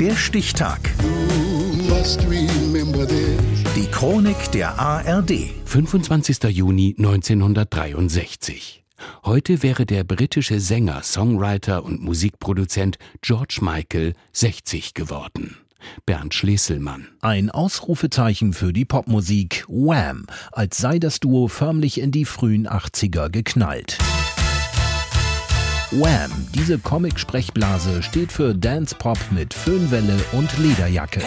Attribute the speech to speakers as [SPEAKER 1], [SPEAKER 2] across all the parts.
[SPEAKER 1] Der Stichtag. Die Chronik der ARD.
[SPEAKER 2] 25. Juni 1963. Heute wäre der britische Sänger, Songwriter und Musikproduzent George Michael 60 geworden. Bernd Schleselmann.
[SPEAKER 3] Ein Ausrufezeichen für die Popmusik Wham, als sei das Duo förmlich in die frühen 80er geknallt. Wham, diese Comic-Sprechblase steht für Dance Pop mit Föhnwelle und Lederjacke.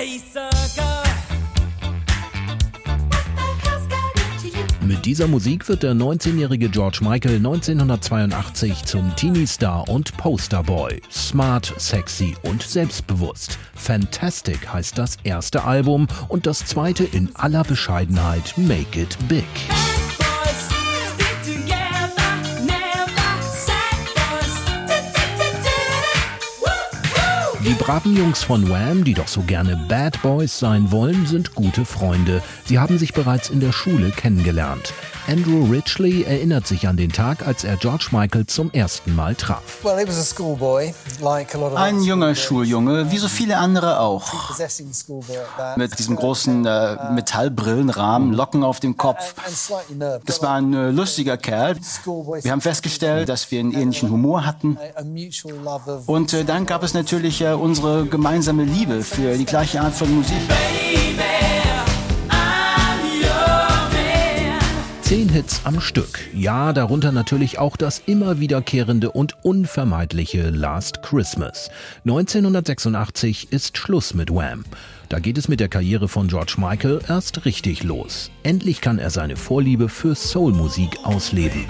[SPEAKER 3] Mit dieser Musik wird der 19-jährige George Michael 1982 zum Teenie-Star und Posterboy. Smart, sexy und selbstbewusst. Fantastic heißt das erste Album und das zweite in aller Bescheidenheit Make It Big. Die braven Jungs von Wham, die doch so gerne Bad Boys sein wollen, sind gute Freunde. Sie haben sich bereits in der Schule kennengelernt. Andrew Ridgely erinnert sich an den Tag, als er George Michael zum ersten Mal traf.
[SPEAKER 4] Ein junger Schuljunge, wie so viele andere auch. Mit diesem großen äh, Metallbrillenrahmen, Locken auf dem Kopf. Das war ein äh, lustiger Kerl. Wir haben festgestellt, dass wir einen ähnlichen Humor hatten. Und äh, dann gab es natürlich äh, unsere gemeinsame Liebe für die gleiche Art von Musik.
[SPEAKER 3] Zehn Hits am Stück. Ja, darunter natürlich auch das immer wiederkehrende und unvermeidliche Last Christmas. 1986 ist Schluss mit Wham. Da geht es mit der Karriere von George Michael erst richtig los. Endlich kann er seine Vorliebe für Soulmusik ausleben.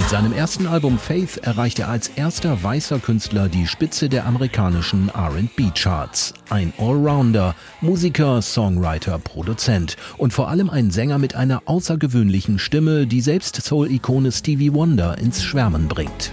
[SPEAKER 3] Mit seinem ersten Album Faith erreicht er als erster weißer Künstler die Spitze der amerikanischen RB-Charts. Ein Allrounder, Musiker, Songwriter, Produzent und vor allem ein Sänger mit einer außergewöhnlichen Stimme, die selbst Soul-Ikone Stevie Wonder ins Schwärmen bringt.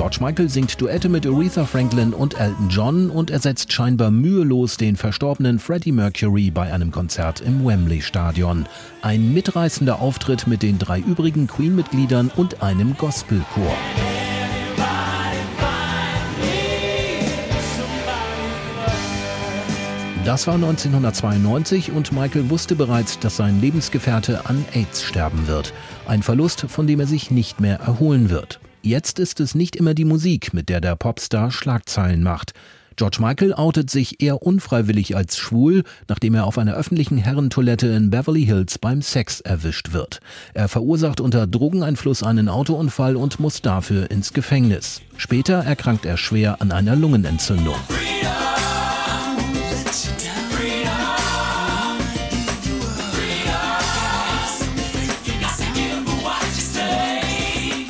[SPEAKER 3] George Michael singt Duette mit Aretha Franklin und Elton John und ersetzt scheinbar mühelos den verstorbenen Freddie Mercury bei einem Konzert im Wembley Stadion. Ein mitreißender Auftritt mit den drei übrigen Queen-Mitgliedern und einem Gospelchor. Das war 1992 und Michael wusste bereits, dass sein Lebensgefährte an AIDS sterben wird. Ein Verlust, von dem er sich nicht mehr erholen wird. Jetzt ist es nicht immer die Musik, mit der der Popstar Schlagzeilen macht. George Michael outet sich eher unfreiwillig als schwul, nachdem er auf einer öffentlichen Herrentoilette in Beverly Hills beim Sex erwischt wird. Er verursacht unter Drogeneinfluss einen Autounfall und muss dafür ins Gefängnis. Später erkrankt er schwer an einer Lungenentzündung.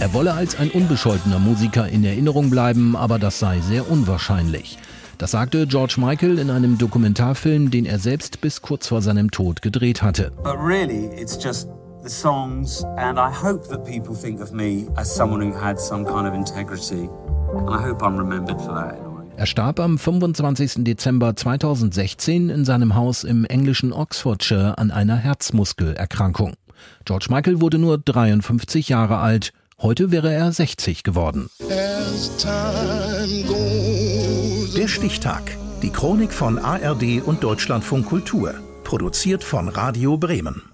[SPEAKER 3] Er wolle als ein unbescholtener Musiker in Erinnerung bleiben, aber das sei sehr unwahrscheinlich. Das sagte George Michael in einem Dokumentarfilm, den er selbst bis kurz vor seinem Tod gedreht hatte.
[SPEAKER 5] The songs and I hope that people think of me as someone who had some kind of integrity. And I hope I'm remembered for that.
[SPEAKER 3] Er starb am 25. Dezember 2016 in seinem Haus im englischen Oxfordshire an einer Herzmuskelerkrankung. George Michael wurde nur 53 Jahre alt. Heute wäre er 60 geworden.
[SPEAKER 1] Der Stichtag. Die Chronik von ARD und Deutschlandfunk Kultur. Produziert von Radio Bremen.